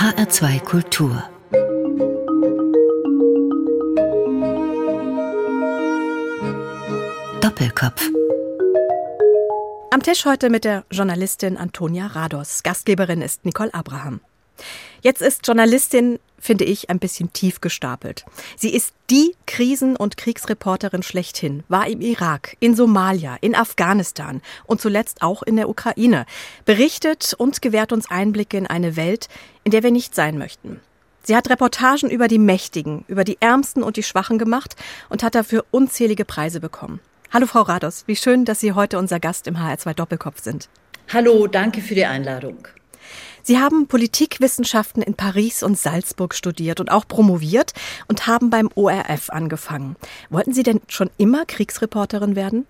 HR2 Kultur Doppelkopf Am Tisch heute mit der Journalistin Antonia Rados. Gastgeberin ist Nicole Abraham. Jetzt ist Journalistin, finde ich, ein bisschen tief gestapelt. Sie ist die Krisen- und Kriegsreporterin schlechthin, war im Irak, in Somalia, in Afghanistan und zuletzt auch in der Ukraine, berichtet und gewährt uns Einblicke in eine Welt, in der wir nicht sein möchten. Sie hat Reportagen über die Mächtigen, über die Ärmsten und die Schwachen gemacht und hat dafür unzählige Preise bekommen. Hallo Frau Rados, wie schön, dass Sie heute unser Gast im HR2 Doppelkopf sind. Hallo, danke für die Einladung. Sie haben Politikwissenschaften in Paris und Salzburg studiert und auch promoviert und haben beim ORF angefangen. Wollten Sie denn schon immer Kriegsreporterin werden?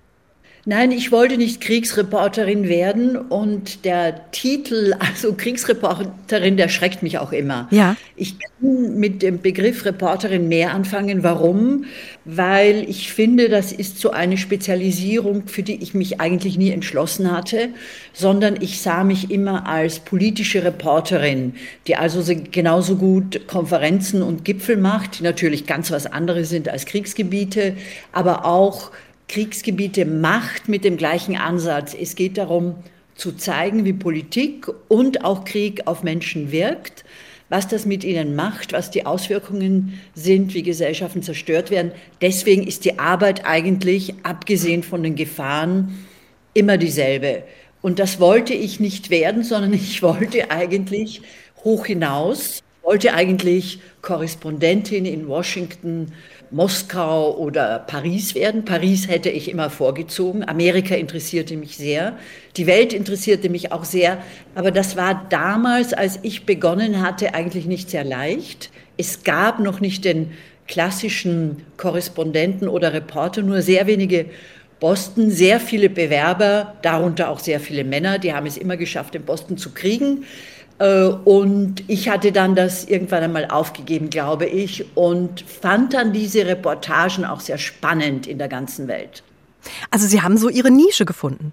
Nein, ich wollte nicht Kriegsreporterin werden und der Titel, also Kriegsreporterin, der schreckt mich auch immer. Ja. Ich kann mit dem Begriff Reporterin mehr anfangen. Warum? Weil ich finde, das ist so eine Spezialisierung, für die ich mich eigentlich nie entschlossen hatte, sondern ich sah mich immer als politische Reporterin, die also genauso gut Konferenzen und Gipfel macht, die natürlich ganz was anderes sind als Kriegsgebiete, aber auch Kriegsgebiete macht mit dem gleichen Ansatz. Es geht darum, zu zeigen, wie Politik und auch Krieg auf Menschen wirkt, was das mit ihnen macht, was die Auswirkungen sind, wie Gesellschaften zerstört werden. Deswegen ist die Arbeit eigentlich, abgesehen von den Gefahren, immer dieselbe. Und das wollte ich nicht werden, sondern ich wollte eigentlich hoch hinaus, wollte eigentlich Korrespondentin in Washington Moskau oder Paris werden. Paris hätte ich immer vorgezogen. Amerika interessierte mich sehr. Die Welt interessierte mich auch sehr. Aber das war damals, als ich begonnen hatte, eigentlich nicht sehr leicht. Es gab noch nicht den klassischen Korrespondenten oder Reporter, nur sehr wenige Boston, sehr viele Bewerber, darunter auch sehr viele Männer, die haben es immer geschafft, den Boston zu kriegen. Äh, und ich hatte dann das irgendwann einmal aufgegeben, glaube ich, und fand dann diese Reportagen auch sehr spannend in der ganzen Welt. Also Sie haben so Ihre Nische gefunden.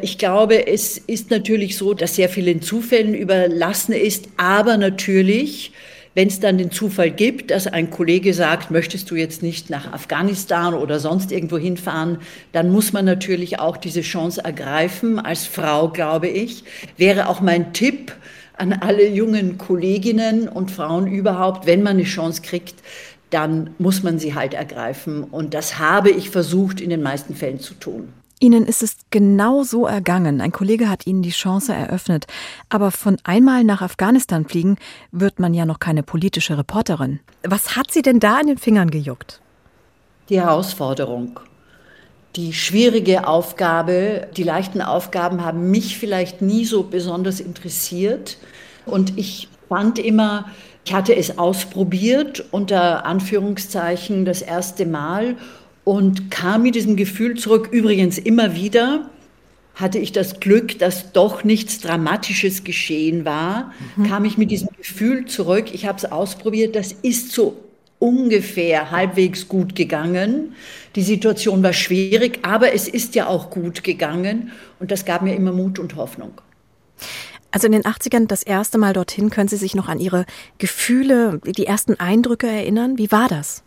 Ich glaube, es ist natürlich so, dass sehr vielen Zufällen überlassen ist, aber natürlich, wenn es dann den Zufall gibt, dass ein Kollege sagt, möchtest du jetzt nicht nach Afghanistan oder sonst irgendwo hinfahren, dann muss man natürlich auch diese Chance ergreifen. Als Frau, glaube ich, wäre auch mein Tipp, an alle jungen Kolleginnen und Frauen überhaupt, wenn man eine Chance kriegt, dann muss man sie halt ergreifen. Und das habe ich versucht in den meisten Fällen zu tun. Ihnen ist es genau so ergangen. Ein Kollege hat Ihnen die Chance eröffnet. Aber von einmal nach Afghanistan fliegen wird man ja noch keine politische Reporterin. Was hat Sie denn da in den Fingern gejuckt? Die Herausforderung die schwierige Aufgabe. Die leichten Aufgaben haben mich vielleicht nie so besonders interessiert. Und ich fand immer, ich hatte es ausprobiert, unter Anführungszeichen das erste Mal und kam mit diesem Gefühl zurück. Übrigens immer wieder hatte ich das Glück, dass doch nichts Dramatisches geschehen war, mhm. kam ich mit diesem Gefühl zurück. Ich habe es ausprobiert, das ist so ungefähr halbwegs gut gegangen. Die Situation war schwierig, aber es ist ja auch gut gegangen und das gab mir immer Mut und Hoffnung. Also in den 80ern das erste Mal dorthin, können Sie sich noch an Ihre Gefühle, die ersten Eindrücke erinnern? Wie war das?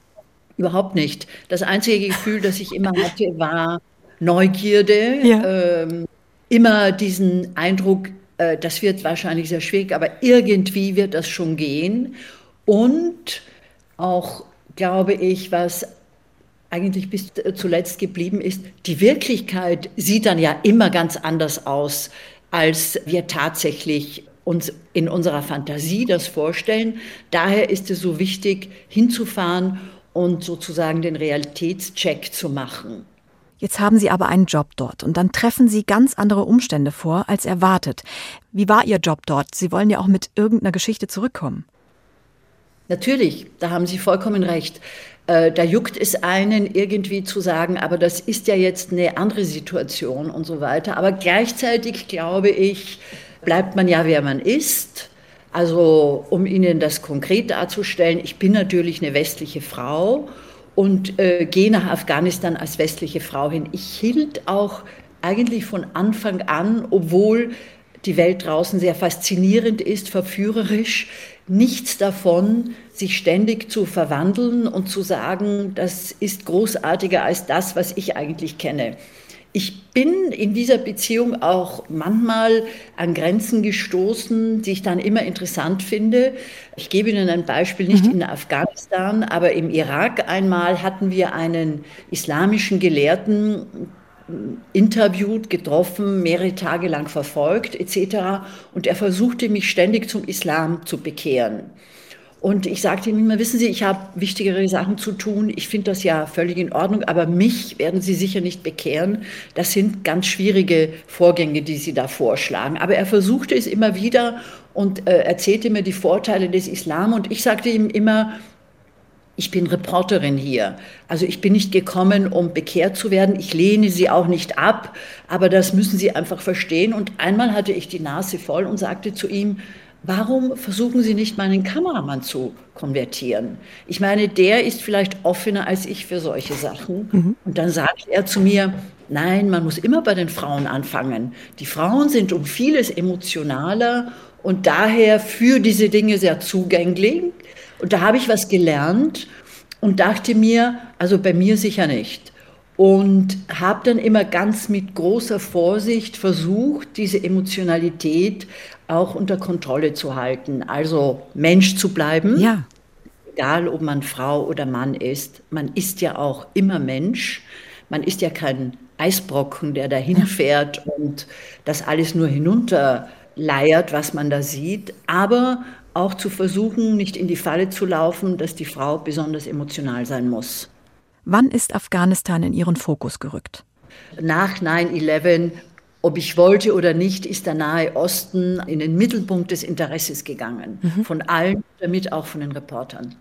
Überhaupt nicht. Das einzige Gefühl, das ich immer hatte, war Neugierde. Ja. Ähm, immer diesen Eindruck, äh, das wird wahrscheinlich sehr schwierig, aber irgendwie wird das schon gehen. Und auch, glaube ich, was eigentlich bis zuletzt geblieben ist, die Wirklichkeit sieht dann ja immer ganz anders aus, als wir tatsächlich uns in unserer Fantasie das vorstellen. Daher ist es so wichtig, hinzufahren und sozusagen den Realitätscheck zu machen. Jetzt haben Sie aber einen Job dort und dann treffen Sie ganz andere Umstände vor als erwartet. Wie war Ihr Job dort? Sie wollen ja auch mit irgendeiner Geschichte zurückkommen. Natürlich, da haben Sie vollkommen recht. Äh, da juckt es einen irgendwie zu sagen, aber das ist ja jetzt eine andere Situation und so weiter. Aber gleichzeitig glaube ich, bleibt man ja, wer man ist. Also um Ihnen das konkret darzustellen, ich bin natürlich eine westliche Frau und äh, gehe nach Afghanistan als westliche Frau hin. Ich hielt auch eigentlich von Anfang an, obwohl die Welt draußen sehr faszinierend ist, verführerisch. Nichts davon, sich ständig zu verwandeln und zu sagen, das ist großartiger als das, was ich eigentlich kenne. Ich bin in dieser Beziehung auch manchmal an Grenzen gestoßen, die ich dann immer interessant finde. Ich gebe Ihnen ein Beispiel, nicht mhm. in Afghanistan, aber im Irak einmal hatten wir einen islamischen Gelehrten interviewt, getroffen, mehrere Tage lang verfolgt etc. Und er versuchte mich ständig zum Islam zu bekehren. Und ich sagte ihm immer, wissen Sie, ich habe wichtigere Sachen zu tun. Ich finde das ja völlig in Ordnung, aber mich werden Sie sicher nicht bekehren. Das sind ganz schwierige Vorgänge, die Sie da vorschlagen. Aber er versuchte es immer wieder und äh, erzählte mir die Vorteile des Islam. Und ich sagte ihm immer, ich bin Reporterin hier. Also ich bin nicht gekommen, um bekehrt zu werden. Ich lehne sie auch nicht ab, aber das müssen Sie einfach verstehen. Und einmal hatte ich die Nase voll und sagte zu ihm, Warum versuchen Sie nicht meinen Kameramann zu konvertieren? Ich meine, der ist vielleicht offener als ich für solche Sachen. Mhm. Und dann sagt er zu mir, nein, man muss immer bei den Frauen anfangen. Die Frauen sind um vieles emotionaler und daher für diese Dinge sehr zugänglich. Und da habe ich was gelernt und dachte mir, also bei mir sicher nicht und habe dann immer ganz mit großer Vorsicht versucht, diese Emotionalität auch unter Kontrolle zu halten. Also Mensch zu bleiben. Ja. Egal, ob man Frau oder Mann ist. Man ist ja auch immer Mensch. Man ist ja kein Eisbrocken, der dahin fährt und das alles nur hinunterleiert, was man da sieht. Aber auch zu versuchen, nicht in die Falle zu laufen, dass die Frau besonders emotional sein muss. Wann ist Afghanistan in Ihren Fokus gerückt? Nach 9-11, ob ich wollte oder nicht, ist der Nahe Osten in den Mittelpunkt des Interesses gegangen. Mhm. Von allen, damit auch von den Reportern.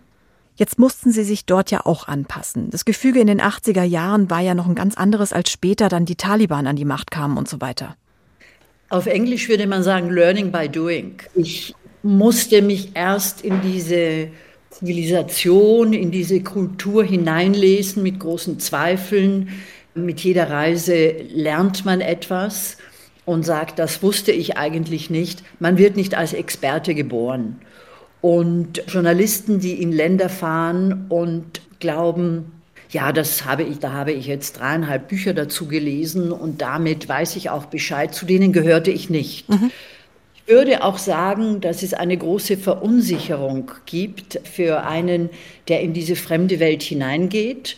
Jetzt mussten Sie sich dort ja auch anpassen. Das Gefüge in den 80er Jahren war ja noch ein ganz anderes, als später dann die Taliban an die Macht kamen und so weiter. Auf Englisch würde man sagen, learning by doing. Ich musste mich erst in diese Zivilisation, in diese Kultur hineinlesen mit großen Zweifeln. Mit jeder Reise lernt man etwas und sagt, das wusste ich eigentlich nicht. Man wird nicht als Experte geboren. Und Journalisten, die in Länder fahren und glauben, ja, das habe ich, da habe ich jetzt dreieinhalb Bücher dazu gelesen und damit weiß ich auch Bescheid. Zu denen gehörte ich nicht. Mhm würde auch sagen, dass es eine große Verunsicherung gibt für einen, der in diese fremde Welt hineingeht.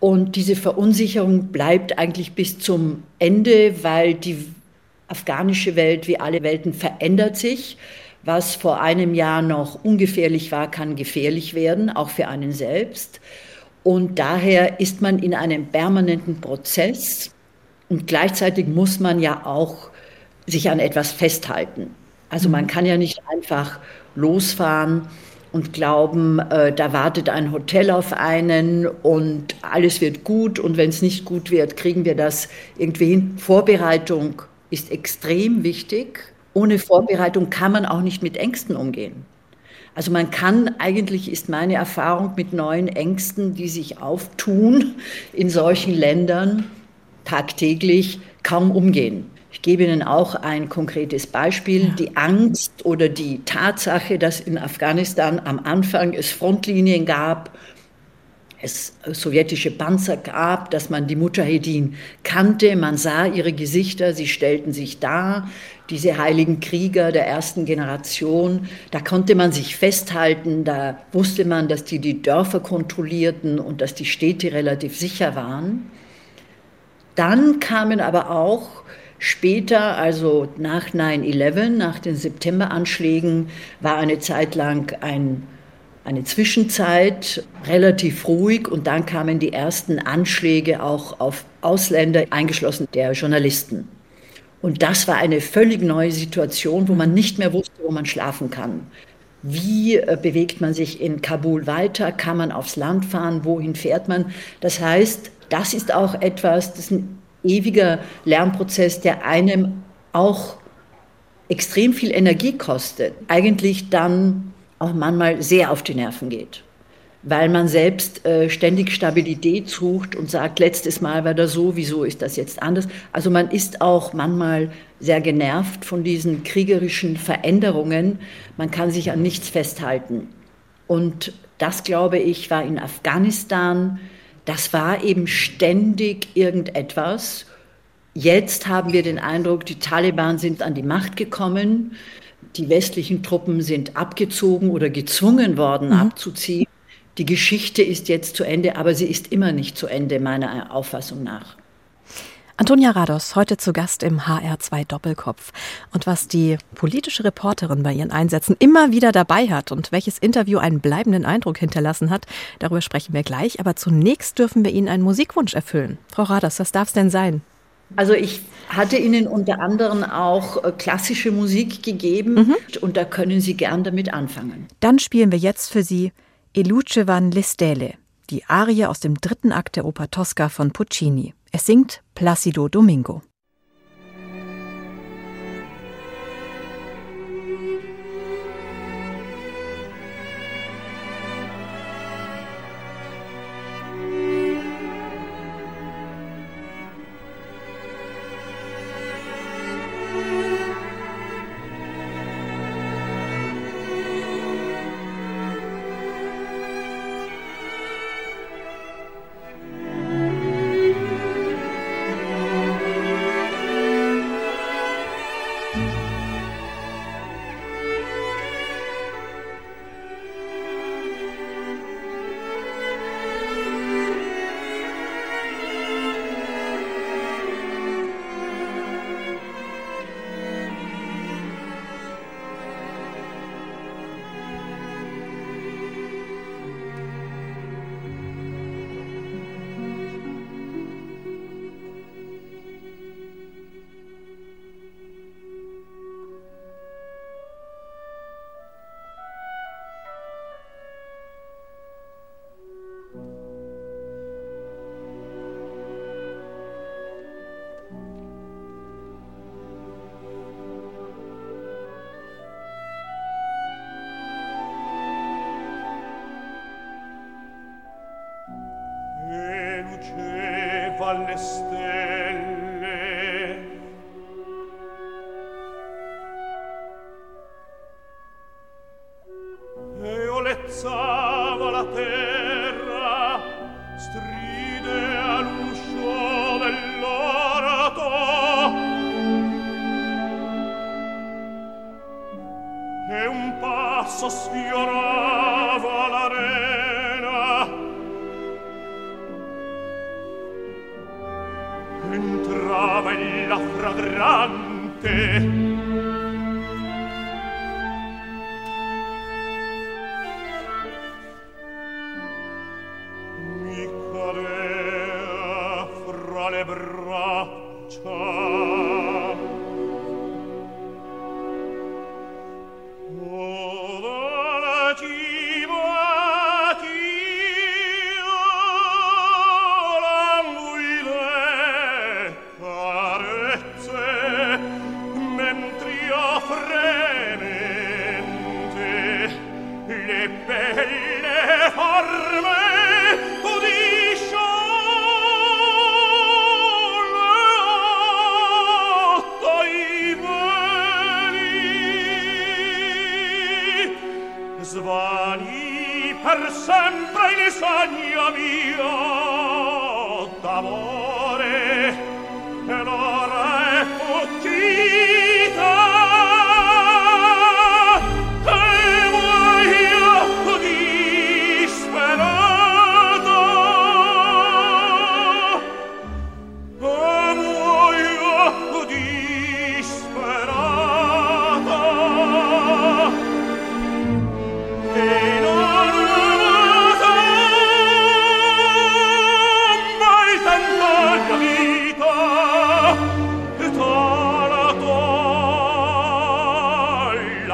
Und diese Verunsicherung bleibt eigentlich bis zum Ende, weil die afghanische Welt wie alle Welten verändert sich. Was vor einem Jahr noch ungefährlich war, kann gefährlich werden, auch für einen selbst. Und daher ist man in einem permanenten Prozess und gleichzeitig muss man ja auch sich an etwas festhalten. Also man kann ja nicht einfach losfahren und glauben, äh, da wartet ein Hotel auf einen und alles wird gut und wenn es nicht gut wird, kriegen wir das irgendwie hin. Vorbereitung ist extrem wichtig. Ohne Vorbereitung kann man auch nicht mit Ängsten umgehen. Also man kann, eigentlich ist meine Erfahrung mit neuen Ängsten, die sich auftun in solchen Ländern tagtäglich, kaum umgehen. Ich gebe Ihnen auch ein konkretes Beispiel. Die Angst oder die Tatsache, dass in Afghanistan am Anfang es Frontlinien gab, es sowjetische Panzer gab, dass man die Mujahedin kannte, man sah ihre Gesichter, sie stellten sich dar, diese heiligen Krieger der ersten Generation, da konnte man sich festhalten, da wusste man, dass die die Dörfer kontrollierten und dass die Städte relativ sicher waren. Dann kamen aber auch Später, also nach 9-11, nach den Septemberanschlägen, war eine Zeit lang ein, eine Zwischenzeit relativ ruhig und dann kamen die ersten Anschläge auch auf Ausländer, eingeschlossen der Journalisten. Und das war eine völlig neue Situation, wo man nicht mehr wusste, wo man schlafen kann. Wie äh, bewegt man sich in Kabul weiter? Kann man aufs Land fahren? Wohin fährt man? Das heißt, das ist auch etwas, das ewiger Lernprozess, der einem auch extrem viel Energie kostet, eigentlich dann auch manchmal sehr auf die Nerven geht. weil man selbst äh, ständig Stabilität sucht und sagt, letztes Mal war das so, wieso ist das jetzt anders? Also man ist auch manchmal sehr genervt von diesen kriegerischen Veränderungen. Man kann sich an nichts festhalten. Und das, glaube ich, war in Afghanistan, das war eben ständig irgendetwas. Jetzt haben wir den Eindruck, die Taliban sind an die Macht gekommen. Die westlichen Truppen sind abgezogen oder gezwungen worden, mhm. abzuziehen. Die Geschichte ist jetzt zu Ende, aber sie ist immer nicht zu Ende, meiner Auffassung nach. Antonia Rados, heute zu Gast im HR2 Doppelkopf. Und was die politische Reporterin bei ihren Einsätzen immer wieder dabei hat und welches Interview einen bleibenden Eindruck hinterlassen hat, darüber sprechen wir gleich. Aber zunächst dürfen wir Ihnen einen Musikwunsch erfüllen. Frau Rados, was darf es denn sein? Also ich hatte Ihnen unter anderem auch äh, klassische Musik gegeben mhm. und da können Sie gern damit anfangen. Dann spielen wir jetzt für Sie E luce van le stelle, die Arie aus dem dritten Akt der Oper Tosca von Puccini. Es singt Placido Domingo. entrava in la fragrante.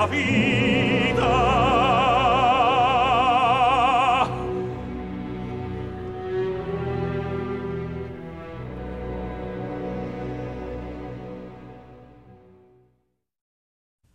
vita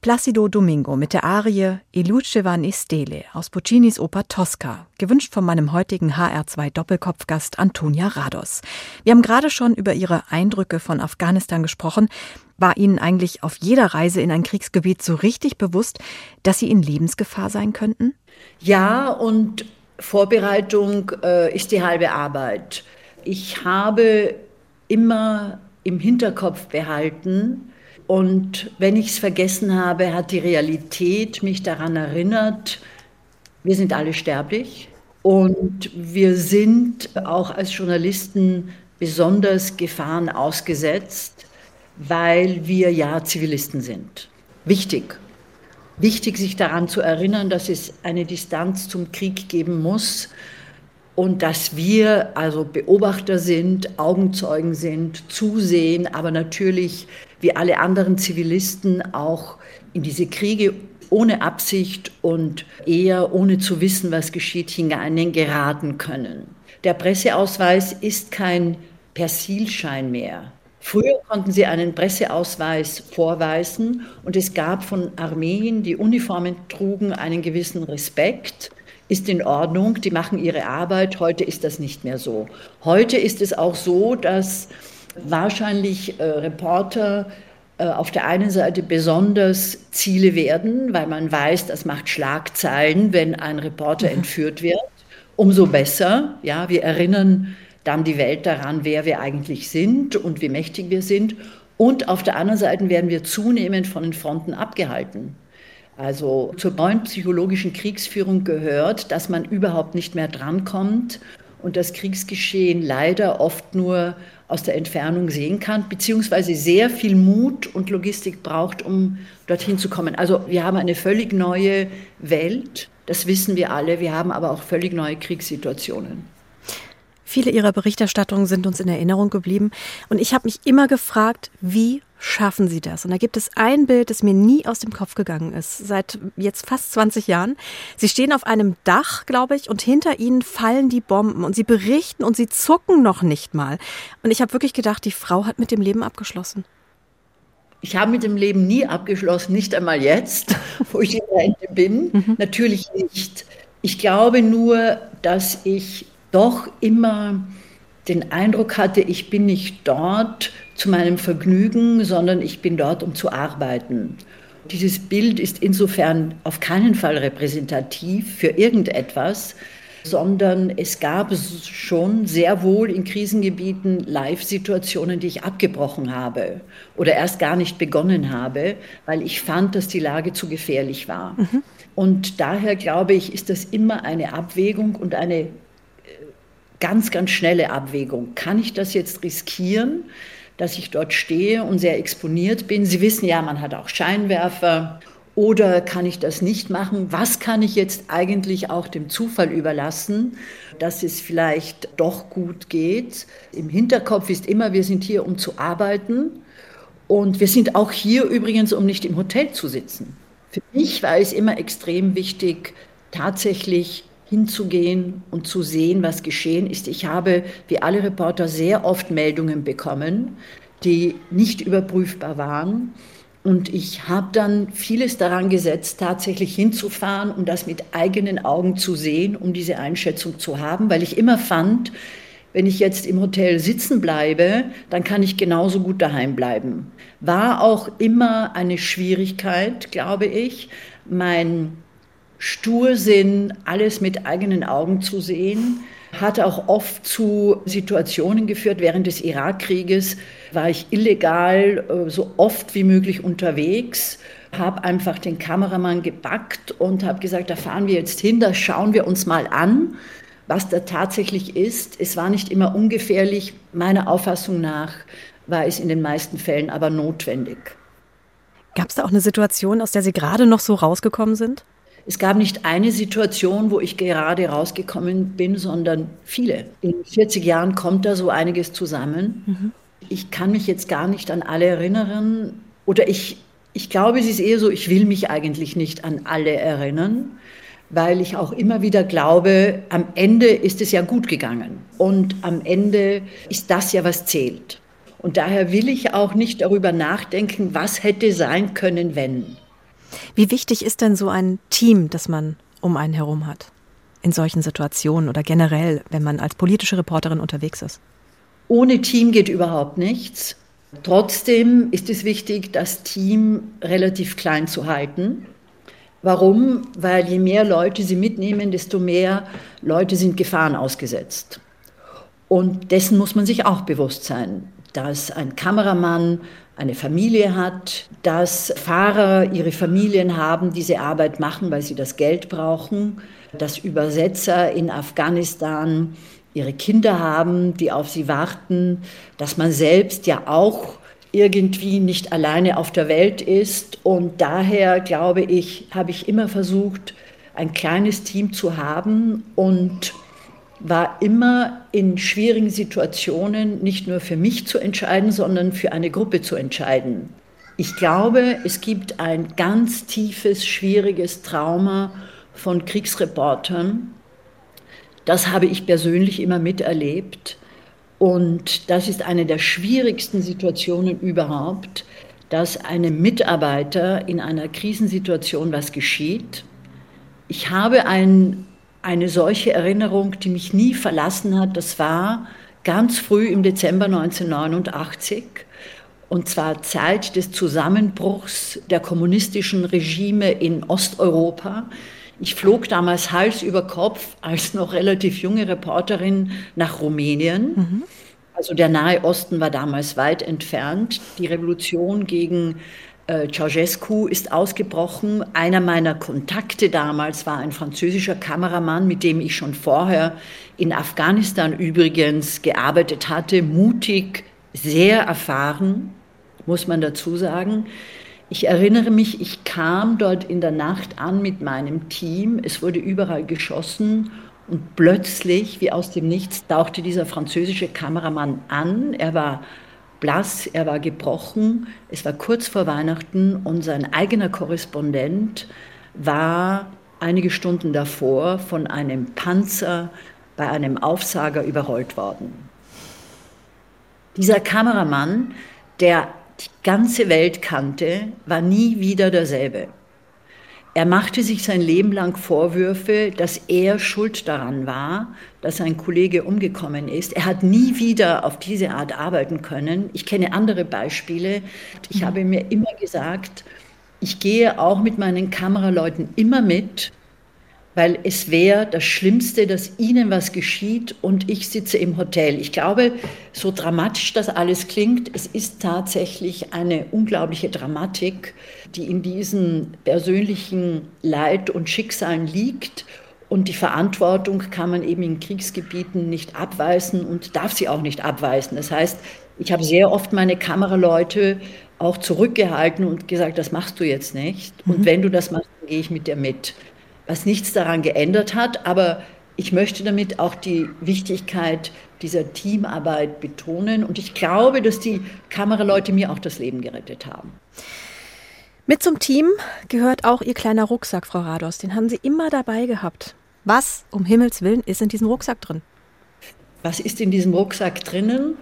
Placido Domingo mit der Arie luce van e stele aus Puccinis Oper Tosca, gewünscht von meinem heutigen HR2 Doppelkopfgast Antonia Rados. Wir haben gerade schon über ihre Eindrücke von Afghanistan gesprochen. War Ihnen eigentlich auf jeder Reise in ein Kriegsgebiet so richtig bewusst, dass Sie in Lebensgefahr sein könnten? Ja, und Vorbereitung äh, ist die halbe Arbeit. Ich habe immer im Hinterkopf behalten, und wenn ich es vergessen habe, hat die Realität mich daran erinnert, wir sind alle sterblich und wir sind auch als Journalisten besonders Gefahren ausgesetzt, weil wir ja Zivilisten sind. Wichtig. Wichtig, sich daran zu erinnern, dass es eine Distanz zum Krieg geben muss und dass wir also Beobachter sind, Augenzeugen sind, zusehen, aber natürlich wie alle anderen Zivilisten auch in diese Kriege ohne Absicht und eher ohne zu wissen, was geschieht, hinein geraten können. Der Presseausweis ist kein Persilschein mehr. Früher konnten sie einen Presseausweis vorweisen und es gab von Armeen, die Uniformen trugen, einen gewissen Respekt. Ist in Ordnung, die machen ihre Arbeit. Heute ist das nicht mehr so. Heute ist es auch so, dass wahrscheinlich äh, Reporter äh, auf der einen Seite besonders Ziele werden, weil man weiß, das macht Schlagzeilen, wenn ein Reporter mhm. entführt wird. Umso besser. Ja, wir erinnern dann die Welt daran, wer wir eigentlich sind und wie mächtig wir sind. Und auf der anderen Seite werden wir zunehmend von den Fronten abgehalten. Also zur neuen psychologischen Kriegsführung gehört, dass man überhaupt nicht mehr drankommt und das Kriegsgeschehen leider oft nur aus der Entfernung sehen kann, beziehungsweise sehr viel Mut und Logistik braucht, um dorthin zu kommen. Also wir haben eine völlig neue Welt, das wissen wir alle, wir haben aber auch völlig neue Kriegssituationen. Viele Ihrer Berichterstattungen sind uns in Erinnerung geblieben und ich habe mich immer gefragt, wie schaffen Sie das? Und da gibt es ein Bild, das mir nie aus dem Kopf gegangen ist, seit jetzt fast 20 Jahren. Sie stehen auf einem Dach, glaube ich, und hinter Ihnen fallen die Bomben und Sie berichten und Sie zucken noch nicht mal. Und ich habe wirklich gedacht, die Frau hat mit dem Leben abgeschlossen. Ich habe mit dem Leben nie abgeschlossen, nicht einmal jetzt, wo ich in Rente bin. Mhm. Natürlich nicht. Ich glaube nur, dass ich doch immer den Eindruck hatte, ich bin nicht dort zu meinem Vergnügen, sondern ich bin dort, um zu arbeiten. Dieses Bild ist insofern auf keinen Fall repräsentativ für irgendetwas, sondern es gab schon sehr wohl in Krisengebieten Live-Situationen, die ich abgebrochen habe oder erst gar nicht begonnen habe, weil ich fand, dass die Lage zu gefährlich war. Mhm. Und daher glaube ich, ist das immer eine Abwägung und eine ganz, ganz schnelle Abwägung. Kann ich das jetzt riskieren, dass ich dort stehe und sehr exponiert bin? Sie wissen ja, man hat auch Scheinwerfer. Oder kann ich das nicht machen? Was kann ich jetzt eigentlich auch dem Zufall überlassen, dass es vielleicht doch gut geht? Im Hinterkopf ist immer, wir sind hier, um zu arbeiten. Und wir sind auch hier übrigens, um nicht im Hotel zu sitzen. Für mich war es immer extrem wichtig, tatsächlich hinzugehen und zu sehen, was geschehen ist. Ich habe, wie alle Reporter, sehr oft Meldungen bekommen, die nicht überprüfbar waren. Und ich habe dann vieles daran gesetzt, tatsächlich hinzufahren, um das mit eigenen Augen zu sehen, um diese Einschätzung zu haben, weil ich immer fand, wenn ich jetzt im Hotel sitzen bleibe, dann kann ich genauso gut daheim bleiben. War auch immer eine Schwierigkeit, glaube ich. Mein Stursinn, alles mit eigenen Augen zu sehen, hat auch oft zu Situationen geführt. Während des Irakkrieges war ich illegal äh, so oft wie möglich unterwegs, habe einfach den Kameramann gepackt und habe gesagt, da fahren wir jetzt hin, da schauen wir uns mal an, was da tatsächlich ist. Es war nicht immer ungefährlich, meiner Auffassung nach war es in den meisten Fällen aber notwendig. Gab es da auch eine Situation, aus der Sie gerade noch so rausgekommen sind? Es gab nicht eine Situation, wo ich gerade rausgekommen bin, sondern viele. In 40 Jahren kommt da so einiges zusammen. Mhm. Ich kann mich jetzt gar nicht an alle erinnern. Oder ich, ich glaube, es ist eher so, ich will mich eigentlich nicht an alle erinnern, weil ich auch immer wieder glaube, am Ende ist es ja gut gegangen. Und am Ende ist das ja, was zählt. Und daher will ich auch nicht darüber nachdenken, was hätte sein können, wenn. Wie wichtig ist denn so ein Team, das man um einen herum hat? In solchen Situationen oder generell, wenn man als politische Reporterin unterwegs ist? Ohne Team geht überhaupt nichts. Trotzdem ist es wichtig, das Team relativ klein zu halten. Warum? Weil je mehr Leute sie mitnehmen, desto mehr Leute sind Gefahren ausgesetzt. Und dessen muss man sich auch bewusst sein, dass ein Kameramann eine Familie hat, dass Fahrer ihre Familien haben, diese Arbeit machen, weil sie das Geld brauchen, dass Übersetzer in Afghanistan ihre Kinder haben, die auf sie warten, dass man selbst ja auch irgendwie nicht alleine auf der Welt ist. Und daher, glaube ich, habe ich immer versucht, ein kleines Team zu haben und war immer in schwierigen Situationen nicht nur für mich zu entscheiden, sondern für eine Gruppe zu entscheiden. Ich glaube, es gibt ein ganz tiefes, schwieriges Trauma von Kriegsreportern. Das habe ich persönlich immer miterlebt. Und das ist eine der schwierigsten Situationen überhaupt, dass einem Mitarbeiter in einer Krisensituation was geschieht. Ich habe ein, eine solche Erinnerung, die mich nie verlassen hat. Das war ganz früh im Dezember 1989 und zwar Zeit des Zusammenbruchs der kommunistischen Regime in Osteuropa. Ich flog damals Hals über Kopf als noch relativ junge Reporterin nach Rumänien. Mhm. Also der Nahe Osten war damals weit entfernt. Die Revolution gegen äh, Ceausescu ist ausgebrochen. Einer meiner Kontakte damals war ein französischer Kameramann, mit dem ich schon vorher in Afghanistan übrigens gearbeitet hatte. Mutig, sehr erfahren, muss man dazu sagen. Ich erinnere mich, ich kam dort in der Nacht an mit meinem Team. Es wurde überall geschossen und plötzlich, wie aus dem Nichts, tauchte dieser französische Kameramann an. Er war blass, er war gebrochen. Es war kurz vor Weihnachten und sein eigener Korrespondent war einige Stunden davor von einem Panzer bei einem Aufsager überrollt worden. Dieser Kameramann, der die ganze Welt kannte, war nie wieder derselbe. Er machte sich sein Leben lang Vorwürfe, dass er schuld daran war, dass ein Kollege umgekommen ist. Er hat nie wieder auf diese Art arbeiten können. Ich kenne andere Beispiele. Ich habe mir immer gesagt, ich gehe auch mit meinen Kameraleuten immer mit, weil es wäre das Schlimmste, dass ihnen was geschieht und ich sitze im Hotel. Ich glaube, so dramatisch das alles klingt, es ist tatsächlich eine unglaubliche Dramatik, die in diesen persönlichen Leid und Schicksalen liegt. Und die Verantwortung kann man eben in Kriegsgebieten nicht abweisen und darf sie auch nicht abweisen. Das heißt, ich habe sehr oft meine Kameraleute auch zurückgehalten und gesagt, das machst du jetzt nicht. Und mhm. wenn du das machst, dann gehe ich mit dir mit was nichts daran geändert hat. Aber ich möchte damit auch die Wichtigkeit dieser Teamarbeit betonen. Und ich glaube, dass die Kameraleute mir auch das Leben gerettet haben. Mit zum Team gehört auch Ihr kleiner Rucksack, Frau Rados. Den haben Sie immer dabei gehabt. Was um Himmels Willen ist in diesem Rucksack drin? Was ist in diesem Rucksack drinnen?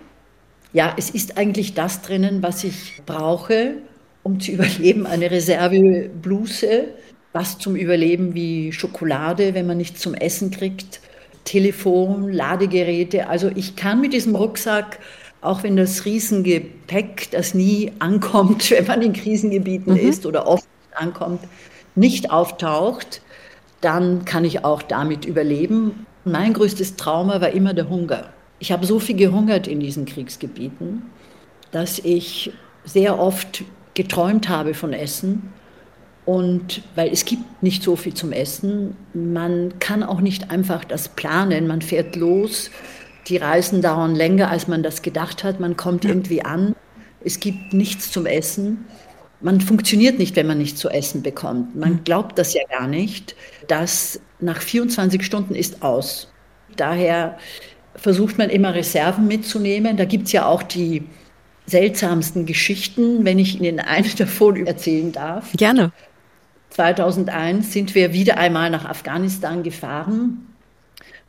Ja, es ist eigentlich das drinnen, was ich brauche, um zu überleben. Eine Reservebluse, was zum Überleben wie Schokolade, wenn man nichts zum Essen kriegt, Telefon, Ladegeräte. Also ich kann mit diesem Rucksack, auch wenn das Riesengepäck, das nie ankommt, wenn man in Krisengebieten mhm. ist oder oft ankommt, nicht auftaucht, dann kann ich auch damit überleben. Mein größtes Trauma war immer der Hunger. Ich habe so viel gehungert in diesen Kriegsgebieten, dass ich sehr oft geträumt habe von Essen und weil es gibt nicht so viel zum Essen, man kann auch nicht einfach das planen. Man fährt los, die Reisen dauern länger, als man das gedacht hat. Man kommt irgendwie an, es gibt nichts zum Essen. Man funktioniert nicht, wenn man nichts zu essen bekommt. Man glaubt das ja gar nicht. dass nach 24 Stunden ist aus. Daher versucht man immer Reserven mitzunehmen. Da gibt es ja auch die seltsamsten Geschichten, wenn ich Ihnen eine davon erzählen darf. Gerne. 2001 sind wir wieder einmal nach Afghanistan gefahren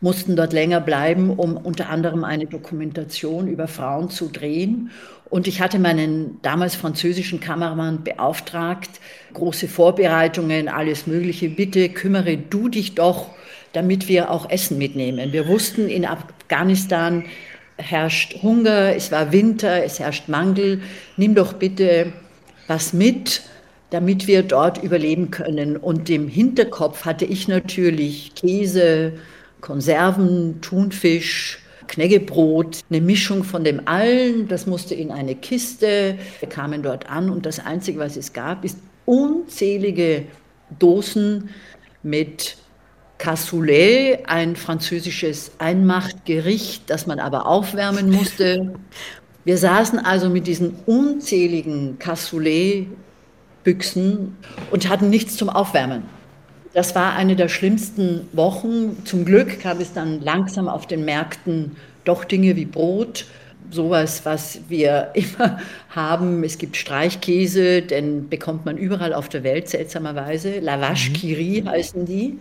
mussten dort länger bleiben, um unter anderem eine Dokumentation über Frauen zu drehen. Und ich hatte meinen damals französischen Kameramann beauftragt, große Vorbereitungen, alles Mögliche. Bitte kümmere du dich doch, damit wir auch Essen mitnehmen. Wir wussten, in Afghanistan herrscht Hunger, es war Winter, es herrscht Mangel. Nimm doch bitte was mit, damit wir dort überleben können. Und im Hinterkopf hatte ich natürlich Käse, Konserven, Thunfisch, Knäckebrot, eine Mischung von dem allen. Das musste in eine Kiste. Wir kamen dort an und das Einzige, was es gab, ist unzählige Dosen mit Cassoulet, ein französisches Einmachtgericht, das man aber aufwärmen musste. Wir saßen also mit diesen unzähligen Cassoulet-Büchsen und hatten nichts zum Aufwärmen. Das war eine der schlimmsten Wochen. Zum Glück kam es dann langsam auf den Märkten doch Dinge wie Brot, sowas, was wir immer haben. Es gibt Streichkäse, den bekommt man überall auf der Welt seltsamerweise. Lavache Kiri mhm. heißen die.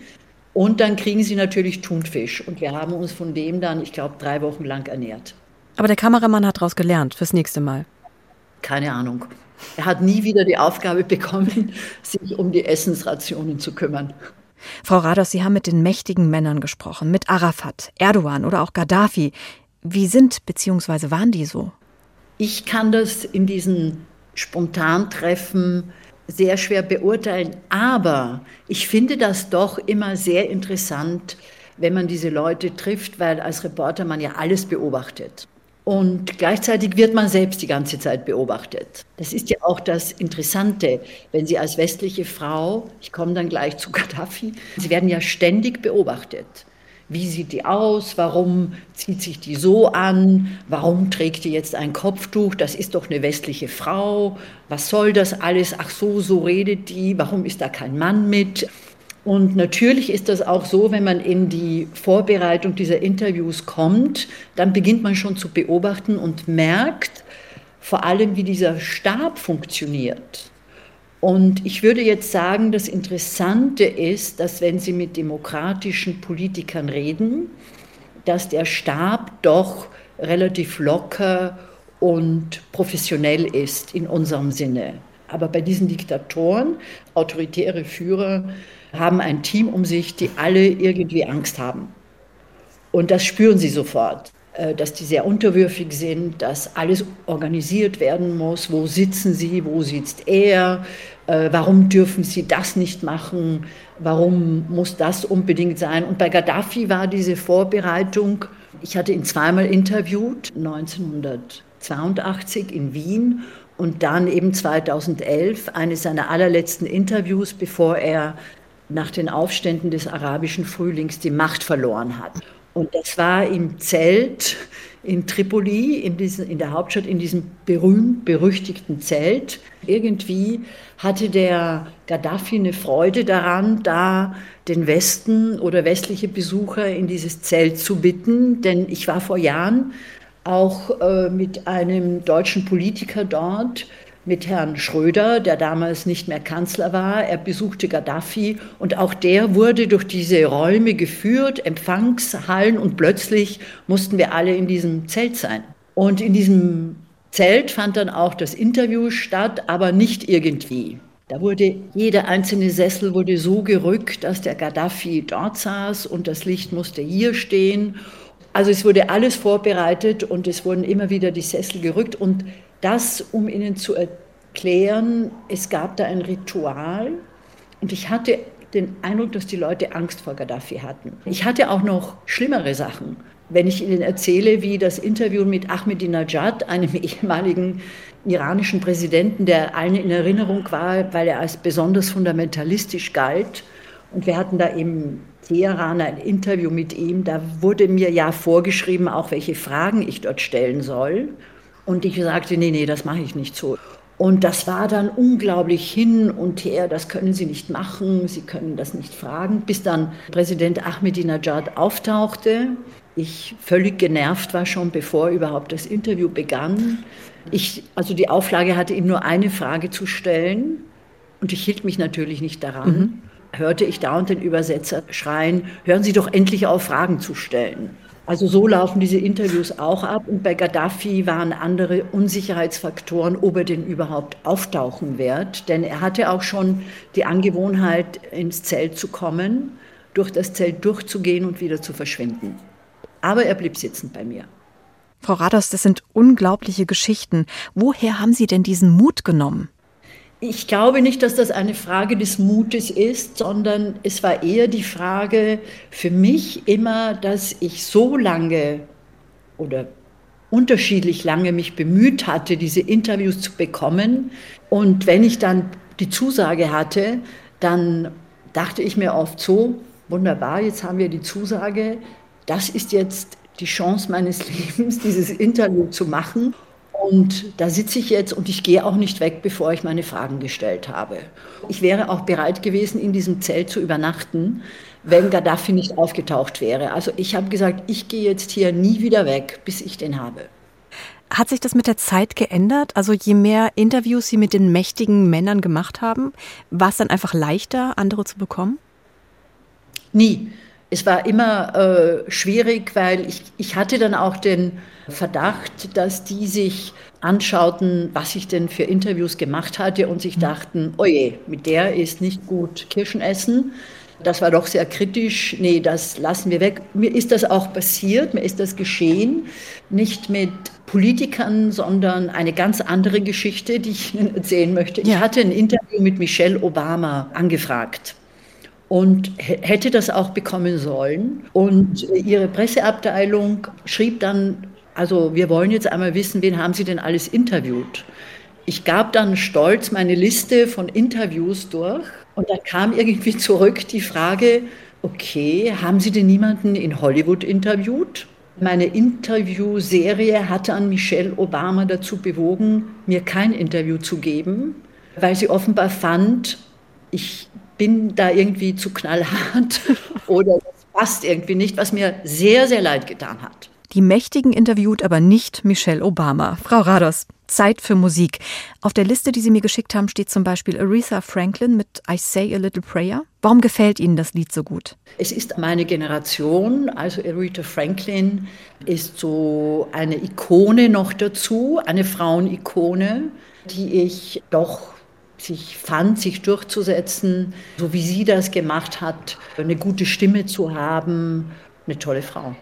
Und dann kriegen sie natürlich Thunfisch. Und wir haben uns von dem dann, ich glaube, drei Wochen lang ernährt. Aber der Kameramann hat daraus gelernt fürs nächste Mal. Keine Ahnung. Er hat nie wieder die Aufgabe bekommen, sich um die Essensrationen zu kümmern. Frau Rados, Sie haben mit den mächtigen Männern gesprochen, mit Arafat, Erdogan oder auch Gaddafi. Wie sind bzw. waren die so? Ich kann das in diesen Spontantreffen sehr schwer beurteilen, aber ich finde das doch immer sehr interessant, wenn man diese Leute trifft, weil als Reporter man ja alles beobachtet. Und gleichzeitig wird man selbst die ganze Zeit beobachtet. Das ist ja auch das Interessante, wenn Sie als westliche Frau, ich komme dann gleich zu Gaddafi, Sie werden ja ständig beobachtet. Wie sieht die aus? Warum zieht sich die so an? Warum trägt die jetzt ein Kopftuch? Das ist doch eine westliche Frau. Was soll das alles? Ach so, so redet die. Warum ist da kein Mann mit? Und natürlich ist das auch so, wenn man in die Vorbereitung dieser Interviews kommt, dann beginnt man schon zu beobachten und merkt vor allem, wie dieser Stab funktioniert. Und ich würde jetzt sagen, das Interessante ist, dass wenn Sie mit demokratischen Politikern reden, dass der Stab doch relativ locker und professionell ist in unserem Sinne. Aber bei diesen Diktatoren, autoritäre Führer, haben ein Team um sich, die alle irgendwie Angst haben. Und das spüren sie sofort, äh, dass die sehr unterwürfig sind, dass alles organisiert werden muss. Wo sitzen sie? Wo sitzt er? Äh, warum dürfen sie das nicht machen? Warum muss das unbedingt sein? Und bei Gaddafi war diese Vorbereitung, ich hatte ihn zweimal interviewt, 1982 in Wien und dann eben 2011 eines seiner allerletzten Interviews, bevor er nach den Aufständen des arabischen Frühlings die Macht verloren hat. Und das war im Zelt in Tripoli, in, diesen, in der Hauptstadt, in diesem berühmt-berüchtigten Zelt. Irgendwie hatte der Gaddafi eine Freude daran, da den Westen oder westliche Besucher in dieses Zelt zu bitten. Denn ich war vor Jahren auch äh, mit einem deutschen Politiker dort, mit Herrn Schröder, der damals nicht mehr Kanzler war. Er besuchte Gaddafi und auch der wurde durch diese Räume geführt, Empfangshallen und plötzlich mussten wir alle in diesem Zelt sein. Und in diesem Zelt fand dann auch das Interview statt, aber nicht irgendwie. Da wurde jeder einzelne Sessel wurde so gerückt, dass der Gaddafi dort saß und das Licht musste hier stehen. Also es wurde alles vorbereitet und es wurden immer wieder die Sessel gerückt und das, um Ihnen zu erklären, es gab da ein Ritual und ich hatte den Eindruck, dass die Leute Angst vor Gaddafi hatten. Ich hatte auch noch schlimmere Sachen. Wenn ich Ihnen erzähle, wie das Interview mit Ahmadinejad, einem ehemaligen iranischen Präsidenten, der allen in Erinnerung war, weil er als besonders fundamentalistisch galt. Und wir hatten da im Teheran ein Interview mit ihm. Da wurde mir ja vorgeschrieben, auch welche Fragen ich dort stellen soll. Und ich sagte, nee, nee, das mache ich nicht so. Und das war dann unglaublich hin und her, das können Sie nicht machen, Sie können das nicht fragen, bis dann Präsident Ahmadinejad auftauchte. Ich völlig genervt war schon, bevor überhaupt das Interview begann. Ich, also die Auflage hatte ihm nur eine Frage zu stellen und ich hielt mich natürlich nicht daran. Mhm. hörte ich dauernd den Übersetzer schreien, hören Sie doch endlich auf, Fragen zu stellen. Also so laufen diese Interviews auch ab. Und bei Gaddafi waren andere Unsicherheitsfaktoren, ob er denn überhaupt auftauchen wird. Denn er hatte auch schon die Angewohnheit, ins Zelt zu kommen, durch das Zelt durchzugehen und wieder zu verschwinden. Aber er blieb sitzend bei mir. Frau Rados, das sind unglaubliche Geschichten. Woher haben Sie denn diesen Mut genommen? Ich glaube nicht, dass das eine Frage des Mutes ist, sondern es war eher die Frage für mich immer, dass ich so lange oder unterschiedlich lange mich bemüht hatte, diese Interviews zu bekommen. Und wenn ich dann die Zusage hatte, dann dachte ich mir oft so, wunderbar, jetzt haben wir die Zusage, das ist jetzt die Chance meines Lebens, dieses Interview zu machen. Und da sitze ich jetzt und ich gehe auch nicht weg, bevor ich meine Fragen gestellt habe. Ich wäre auch bereit gewesen, in diesem Zelt zu übernachten, wenn Gaddafi nicht aufgetaucht wäre. Also ich habe gesagt, ich gehe jetzt hier nie wieder weg, bis ich den habe. Hat sich das mit der Zeit geändert? Also je mehr Interviews Sie mit den mächtigen Männern gemacht haben, war es dann einfach leichter, andere zu bekommen? Nie. Es war immer äh, schwierig, weil ich, ich hatte dann auch den Verdacht, dass die sich anschauten, was ich denn für Interviews gemacht hatte und sich dachten, oje, mit der ist nicht gut Kirschen essen. Das war doch sehr kritisch. Nee, das lassen wir weg. Mir ist das auch passiert, mir ist das geschehen. Nicht mit Politikern, sondern eine ganz andere Geschichte, die ich Ihnen erzählen möchte. Ich hatte ein Interview mit Michelle Obama angefragt und hätte das auch bekommen sollen. Und ihre Presseabteilung schrieb dann, also wir wollen jetzt einmal wissen, wen haben Sie denn alles interviewt? Ich gab dann stolz meine Liste von Interviews durch und da kam irgendwie zurück die Frage, okay, haben Sie denn niemanden in Hollywood interviewt? Meine Interviewserie hatte an Michelle Obama dazu bewogen, mir kein Interview zu geben, weil sie offenbar fand, ich bin da irgendwie zu knallhart oder das passt irgendwie nicht, was mir sehr, sehr leid getan hat. Die Mächtigen interviewt aber nicht Michelle Obama. Frau Rados, Zeit für Musik. Auf der Liste, die Sie mir geschickt haben, steht zum Beispiel Aretha Franklin mit I Say a Little Prayer. Warum gefällt Ihnen das Lied so gut? Es ist meine Generation, also Aretha Franklin ist so eine Ikone noch dazu, eine Frauenikone, die ich doch sich fand, sich durchzusetzen, so wie sie das gemacht hat, eine gute Stimme zu haben, eine tolle Frau.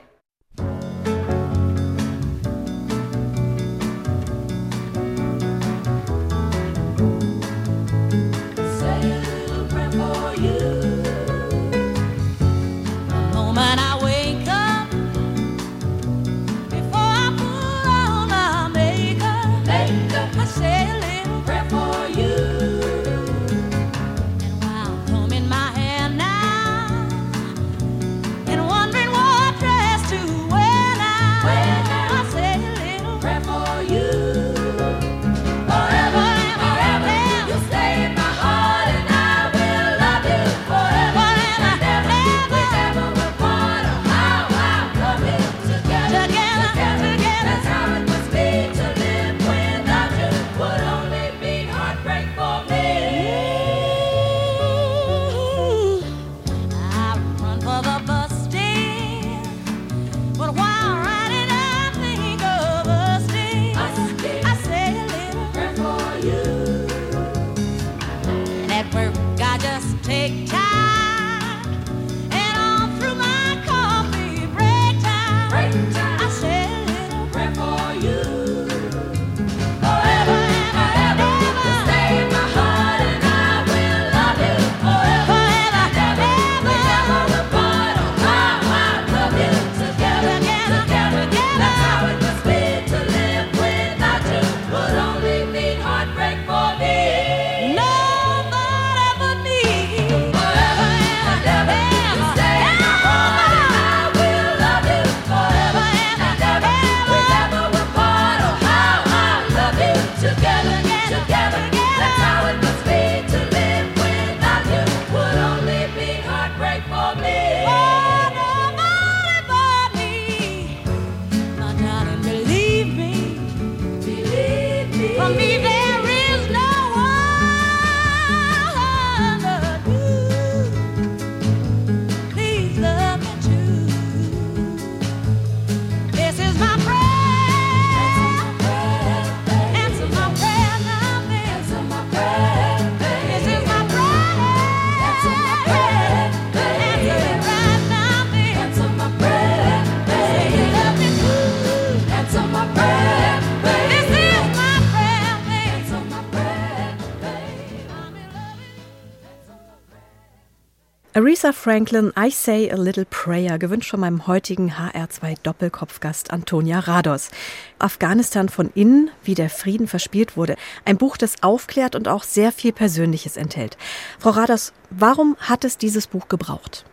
Aretha Franklin, I Say a Little Prayer, gewünscht von meinem heutigen HR2 Doppelkopfgast Antonia Rados. Afghanistan von innen, wie der Frieden verspielt wurde. Ein Buch, das aufklärt und auch sehr viel Persönliches enthält. Frau Rados, warum hat es dieses Buch gebraucht?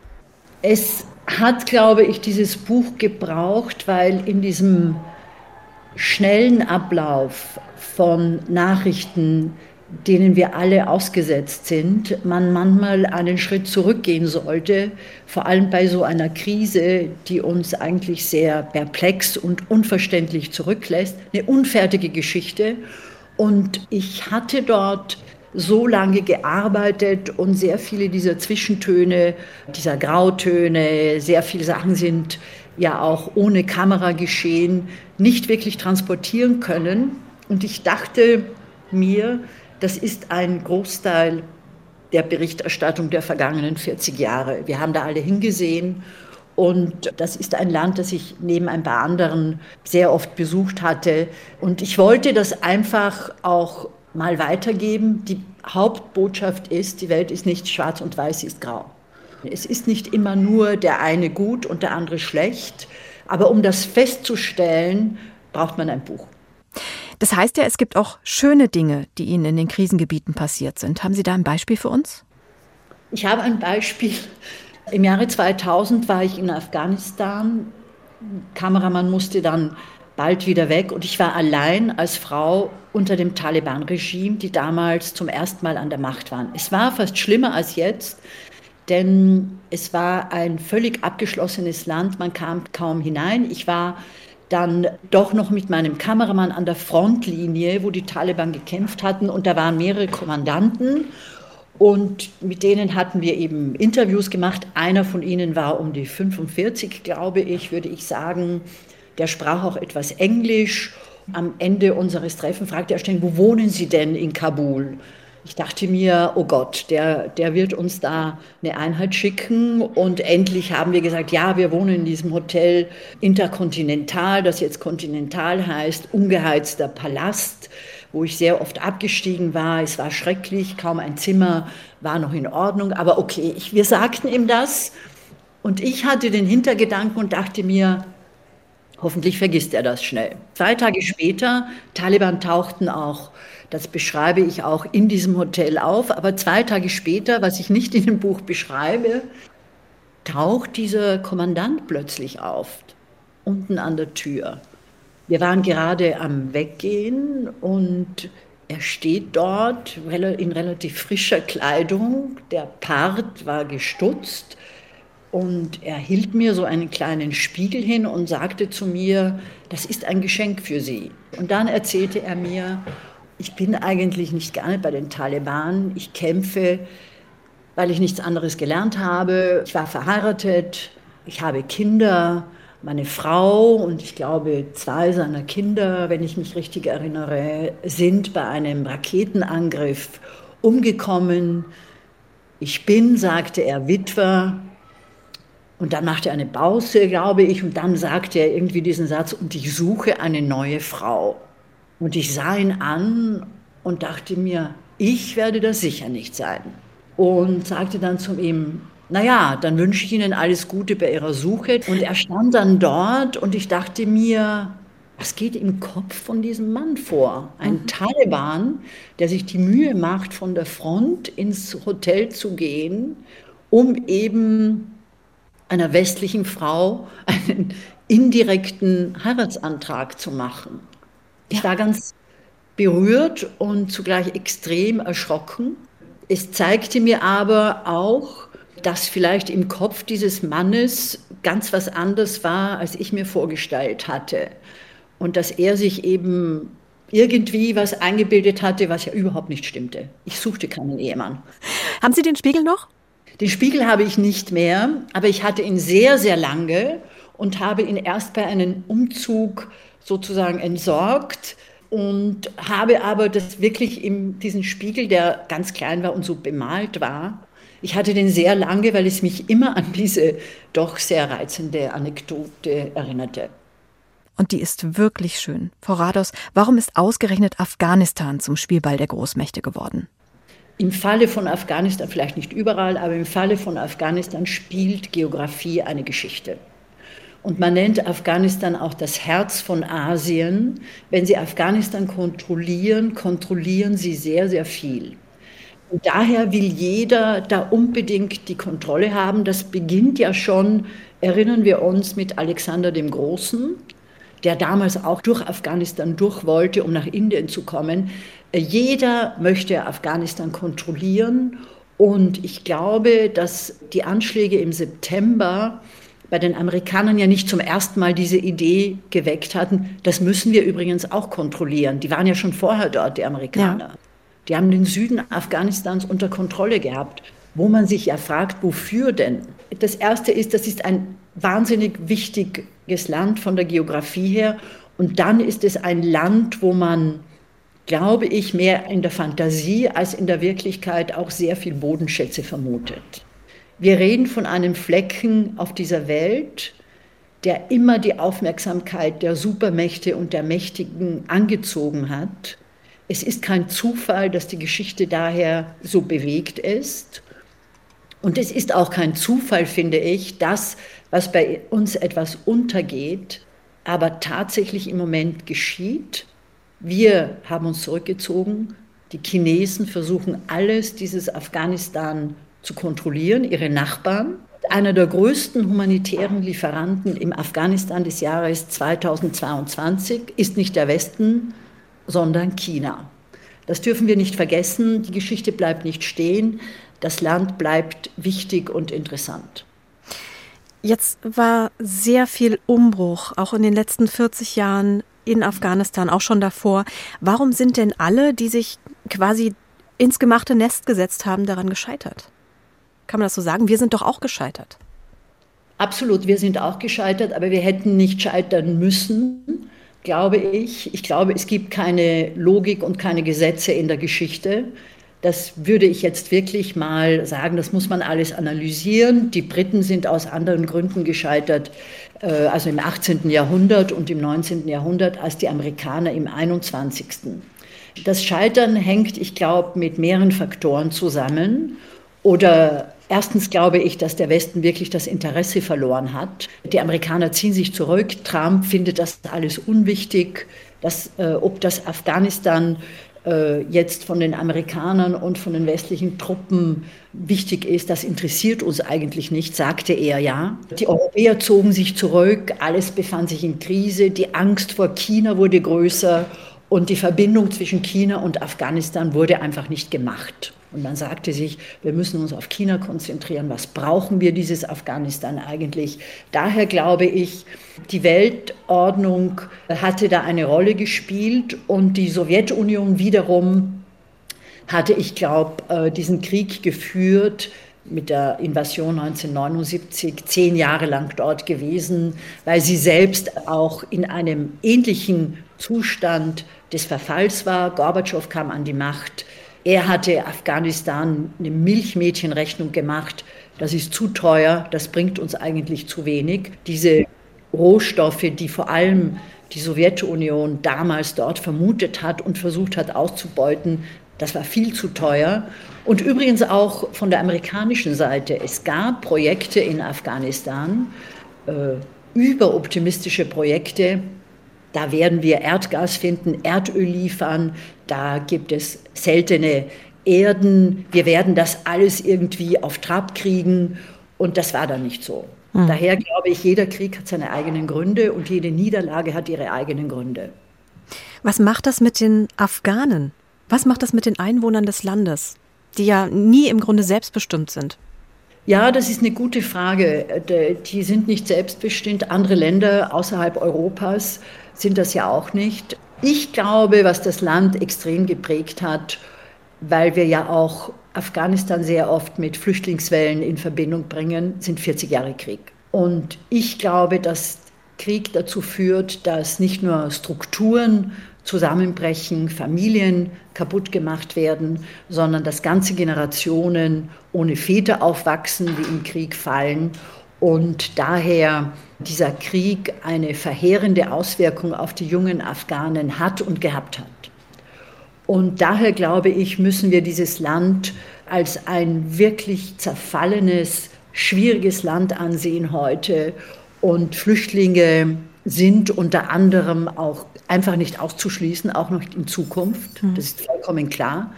Es hat, glaube ich, dieses Buch gebraucht, weil in diesem schnellen Ablauf von Nachrichten, denen wir alle ausgesetzt sind, man manchmal einen Schritt zurückgehen sollte, vor allem bei so einer Krise, die uns eigentlich sehr perplex und unverständlich zurücklässt, eine unfertige Geschichte. Und ich hatte dort so lange gearbeitet und sehr viele dieser Zwischentöne, dieser Grautöne, sehr viele Sachen sind ja auch ohne Kamera geschehen, nicht wirklich transportieren können. Und ich dachte mir, das ist ein Großteil der Berichterstattung der vergangenen 40 Jahre. Wir haben da alle hingesehen und das ist ein Land, das ich neben ein paar anderen sehr oft besucht hatte. Und ich wollte das einfach auch mal weitergeben. Die Hauptbotschaft ist, die Welt ist nicht schwarz und weiß, sie ist grau. Es ist nicht immer nur der eine gut und der andere schlecht. Aber um das festzustellen, braucht man ein Buch. Das heißt ja, es gibt auch schöne Dinge, die Ihnen in den Krisengebieten passiert sind. Haben Sie da ein Beispiel für uns? Ich habe ein Beispiel. Im Jahre 2000 war ich in Afghanistan. Kameramann musste dann bald wieder weg und ich war allein als Frau unter dem Taliban-Regime, die damals zum ersten Mal an der Macht waren. Es war fast schlimmer als jetzt, denn es war ein völlig abgeschlossenes Land, man kam kaum hinein. Ich war dann doch noch mit meinem Kameramann an der Frontlinie, wo die Taliban gekämpft hatten. Und da waren mehrere Kommandanten. Und mit denen hatten wir eben Interviews gemacht. Einer von ihnen war um die 45, glaube ich, würde ich sagen. Der sprach auch etwas Englisch. Am Ende unseres Treffens fragte er ständig, wo wohnen Sie denn in Kabul? Ich dachte mir, oh Gott, der, der wird uns da eine Einheit schicken. Und endlich haben wir gesagt, ja, wir wohnen in diesem Hotel Interkontinental, das jetzt Kontinental heißt, ungeheizter Palast, wo ich sehr oft abgestiegen war. Es war schrecklich, kaum ein Zimmer war noch in Ordnung. Aber okay, ich, wir sagten ihm das. Und ich hatte den Hintergedanken und dachte mir, hoffentlich vergisst er das schnell. Zwei Tage später, Taliban tauchten auch das beschreibe ich auch in diesem Hotel auf. Aber zwei Tage später, was ich nicht in dem Buch beschreibe, taucht dieser Kommandant plötzlich auf, unten an der Tür. Wir waren gerade am Weggehen und er steht dort in relativ frischer Kleidung. Der Part war gestutzt und er hielt mir so einen kleinen Spiegel hin und sagte zu mir, das ist ein Geschenk für Sie. Und dann erzählte er mir, ich bin eigentlich nicht gerne bei den Taliban. Ich kämpfe, weil ich nichts anderes gelernt habe. Ich war verheiratet, ich habe Kinder, meine Frau und ich glaube zwei seiner Kinder, wenn ich mich richtig erinnere, sind bei einem Raketenangriff umgekommen. Ich bin, sagte er, Witwer. Und dann machte er eine Pause, glaube ich, und dann sagte er irgendwie diesen Satz, und ich suche eine neue Frau. Und ich sah ihn an und dachte mir, ich werde das sicher nicht sein. Und sagte dann zu ihm, naja, dann wünsche ich Ihnen alles Gute bei Ihrer Suche. Und er stand dann dort und ich dachte mir, was geht im Kopf von diesem Mann vor? Ein mhm. Taliban, der sich die Mühe macht, von der Front ins Hotel zu gehen, um eben einer westlichen Frau einen indirekten Heiratsantrag zu machen. Ich war ganz berührt und zugleich extrem erschrocken. Es zeigte mir aber auch, dass vielleicht im Kopf dieses Mannes ganz was anderes war, als ich mir vorgestellt hatte. Und dass er sich eben irgendwie was eingebildet hatte, was ja überhaupt nicht stimmte. Ich suchte keinen Ehemann. Haben Sie den Spiegel noch? Den Spiegel habe ich nicht mehr, aber ich hatte ihn sehr, sehr lange und habe ihn erst bei einem Umzug sozusagen entsorgt und habe aber das wirklich in diesen Spiegel, der ganz klein war und so bemalt war, ich hatte den sehr lange, weil es mich immer an diese doch sehr reizende Anekdote erinnerte. Und die ist wirklich schön. Frau Rados, warum ist ausgerechnet Afghanistan zum Spielball der Großmächte geworden? im Falle von Afghanistan, vielleicht nicht überall, aber im Falle von Afghanistan spielt Geografie eine Geschichte. Und man nennt Afghanistan auch das Herz von Asien. Wenn Sie Afghanistan kontrollieren, kontrollieren Sie sehr, sehr viel. Und daher will jeder da unbedingt die Kontrolle haben. Das beginnt ja schon, erinnern wir uns, mit Alexander dem Großen, der damals auch durch Afghanistan durch wollte, um nach Indien zu kommen. Jeder möchte Afghanistan kontrollieren. Und ich glaube, dass die Anschläge im September bei den Amerikanern ja nicht zum ersten Mal diese Idee geweckt hatten. Das müssen wir übrigens auch kontrollieren. Die waren ja schon vorher dort, die Amerikaner. Ja. Die haben den Süden Afghanistans unter Kontrolle gehabt, wo man sich ja fragt, wofür denn? Das Erste ist, das ist ein wahnsinnig wichtiges Land von der Geografie her. Und dann ist es ein Land, wo man, glaube ich, mehr in der Fantasie als in der Wirklichkeit auch sehr viel Bodenschätze vermutet. Wir reden von einem Flecken auf dieser Welt, der immer die Aufmerksamkeit der Supermächte und der Mächtigen angezogen hat. Es ist kein Zufall, dass die Geschichte daher so bewegt ist. Und es ist auch kein Zufall, finde ich, dass, was bei uns etwas untergeht, aber tatsächlich im Moment geschieht. Wir haben uns zurückgezogen. Die Chinesen versuchen alles, dieses Afghanistan zu kontrollieren, ihre Nachbarn. Einer der größten humanitären Lieferanten im Afghanistan des Jahres 2022 ist nicht der Westen, sondern China. Das dürfen wir nicht vergessen. Die Geschichte bleibt nicht stehen. Das Land bleibt wichtig und interessant. Jetzt war sehr viel Umbruch, auch in den letzten 40 Jahren in Afghanistan, auch schon davor. Warum sind denn alle, die sich quasi ins gemachte Nest gesetzt haben, daran gescheitert? Kann man das so sagen? Wir sind doch auch gescheitert. Absolut, wir sind auch gescheitert, aber wir hätten nicht scheitern müssen, glaube ich. Ich glaube, es gibt keine Logik und keine Gesetze in der Geschichte. Das würde ich jetzt wirklich mal sagen, das muss man alles analysieren. Die Briten sind aus anderen Gründen gescheitert, äh, also im 18. Jahrhundert und im 19. Jahrhundert, als die Amerikaner im 21. Das Scheitern hängt, ich glaube, mit mehreren Faktoren zusammen. Oder Erstens glaube ich, dass der Westen wirklich das Interesse verloren hat. Die Amerikaner ziehen sich zurück. Trump findet das alles unwichtig. Dass, äh, ob das Afghanistan äh, jetzt von den Amerikanern und von den westlichen Truppen wichtig ist, das interessiert uns eigentlich nicht, sagte er ja. Die Europäer zogen sich zurück, alles befand sich in Krise, die Angst vor China wurde größer und die Verbindung zwischen China und Afghanistan wurde einfach nicht gemacht. Und man sagte sich, wir müssen uns auf China konzentrieren. Was brauchen wir dieses Afghanistan eigentlich? Daher glaube ich, die Weltordnung hatte da eine Rolle gespielt und die Sowjetunion wiederum hatte, ich glaube, äh, diesen Krieg geführt mit der Invasion 1979 zehn Jahre lang dort gewesen, weil sie selbst auch in einem ähnlichen Zustand des Verfalls war. Gorbatschow kam an die Macht er hatte Afghanistan eine Milchmädchenrechnung gemacht. Das ist zu teuer, das bringt uns eigentlich zu wenig. Diese Rohstoffe, die vor allem die Sowjetunion damals dort vermutet hat und versucht hat auszubeuten, das war viel zu teuer. Und übrigens auch von der amerikanischen Seite. Es gab Projekte in Afghanistan, äh, überoptimistische Projekte, da werden wir Erdgas finden, Erdöl liefern, da gibt es seltene Erden. Wir werden das alles irgendwie auf Trab kriegen. Und das war dann nicht so. Mhm. Daher glaube ich, jeder Krieg hat seine eigenen Gründe und jede Niederlage hat ihre eigenen Gründe. Was macht das mit den Afghanen? Was macht das mit den Einwohnern des Landes, die ja nie im Grunde selbstbestimmt sind? Ja, das ist eine gute Frage. Die sind nicht selbstbestimmt. Andere Länder außerhalb Europas sind das ja auch nicht. Ich glaube, was das Land extrem geprägt hat, weil wir ja auch Afghanistan sehr oft mit Flüchtlingswellen in Verbindung bringen, sind 40 Jahre Krieg. Und ich glaube, dass Krieg dazu führt, dass nicht nur Strukturen zusammenbrechen, Familien kaputt gemacht werden, sondern dass ganze Generationen ohne Väter aufwachsen, die im Krieg fallen und daher dieser Krieg eine verheerende Auswirkung auf die jungen Afghanen hat und gehabt hat. Und daher glaube ich, müssen wir dieses Land als ein wirklich zerfallenes, schwieriges Land ansehen heute. Und Flüchtlinge sind unter anderem auch einfach nicht auszuschließen, auch noch in Zukunft. Mhm. Das ist vollkommen klar.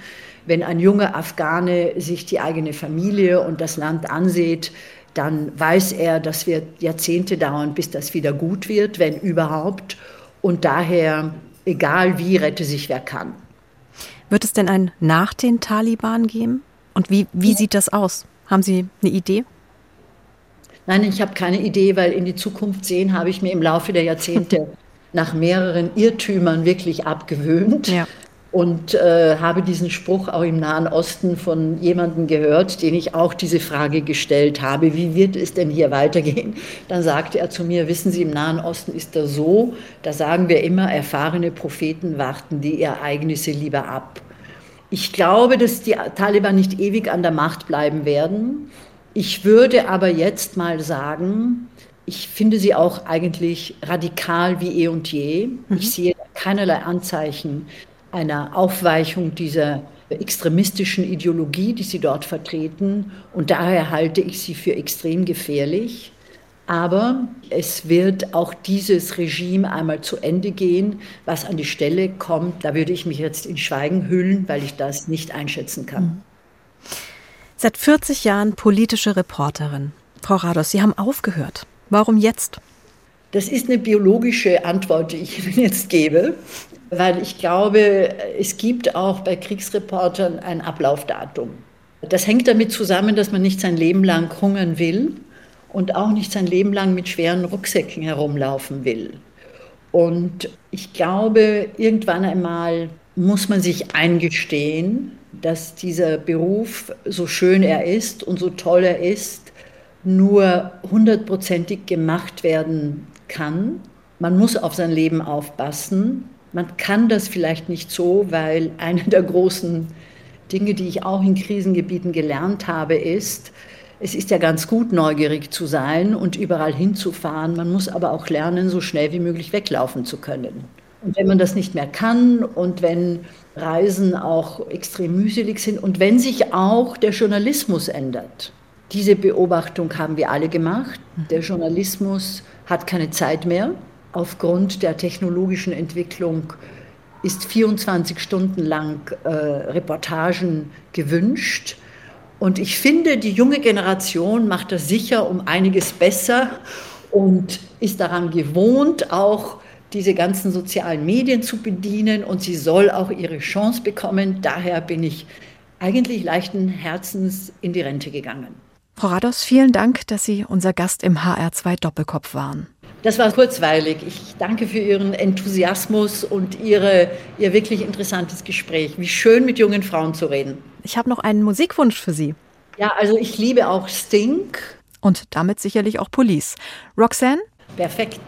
Wenn ein junger Afghane sich die eigene Familie und das Land ansieht, dann weiß er, das wird Jahrzehnte dauern, bis das wieder gut wird, wenn überhaupt. Und daher, egal wie, rette sich wer kann. Wird es denn ein nach den Taliban geben? Und wie, wie sieht das aus? Haben Sie eine Idee? Nein, ich habe keine Idee, weil in die Zukunft sehen habe ich mir im Laufe der Jahrzehnte nach mehreren Irrtümern wirklich abgewöhnt. Ja und äh, habe diesen Spruch auch im Nahen Osten von jemandem gehört, den ich auch diese Frage gestellt habe, wie wird es denn hier weitergehen? Dann sagte er zu mir, wissen Sie, im Nahen Osten ist das so, da sagen wir immer, erfahrene Propheten warten die Ereignisse lieber ab. Ich glaube, dass die Taliban nicht ewig an der Macht bleiben werden. Ich würde aber jetzt mal sagen, ich finde sie auch eigentlich radikal wie eh und je. Ich mhm. sehe keinerlei Anzeichen einer Aufweichung dieser extremistischen Ideologie, die sie dort vertreten. Und daher halte ich sie für extrem gefährlich. Aber es wird auch dieses Regime einmal zu Ende gehen. Was an die Stelle kommt, da würde ich mich jetzt in Schweigen hüllen, weil ich das nicht einschätzen kann. Mhm. Seit 40 Jahren politische Reporterin. Frau Rados, Sie haben aufgehört. Warum jetzt? Das ist eine biologische Antwort, die ich Ihnen jetzt gebe weil ich glaube, es gibt auch bei Kriegsreportern ein Ablaufdatum. Das hängt damit zusammen, dass man nicht sein Leben lang hungern will und auch nicht sein Leben lang mit schweren Rucksäcken herumlaufen will. Und ich glaube, irgendwann einmal muss man sich eingestehen, dass dieser Beruf, so schön er ist und so toll er ist, nur hundertprozentig gemacht werden kann. Man muss auf sein Leben aufpassen man kann das vielleicht nicht so, weil eine der großen Dinge, die ich auch in Krisengebieten gelernt habe, ist, es ist ja ganz gut, neugierig zu sein und überall hinzufahren. Man muss aber auch lernen, so schnell wie möglich weglaufen zu können. Und wenn man das nicht mehr kann und wenn Reisen auch extrem mühselig sind und wenn sich auch der Journalismus ändert. Diese Beobachtung haben wir alle gemacht. Der Journalismus hat keine Zeit mehr aufgrund der technologischen Entwicklung ist 24 Stunden lang äh, Reportagen gewünscht. Und ich finde, die junge Generation macht das sicher um einiges besser und ist daran gewohnt, auch diese ganzen sozialen Medien zu bedienen und sie soll auch ihre Chance bekommen. Daher bin ich eigentlich leichten Herzens in die Rente gegangen. Frau Rados, vielen Dank, dass Sie unser Gast im HR2 Doppelkopf waren. Das war kurzweilig. Ich danke für Ihren Enthusiasmus und Ihre, Ihr wirklich interessantes Gespräch. Wie schön, mit jungen Frauen zu reden. Ich habe noch einen Musikwunsch für Sie. Ja, also ich liebe auch Stink. Und damit sicherlich auch Police. Roxanne? Perfekt.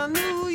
I knew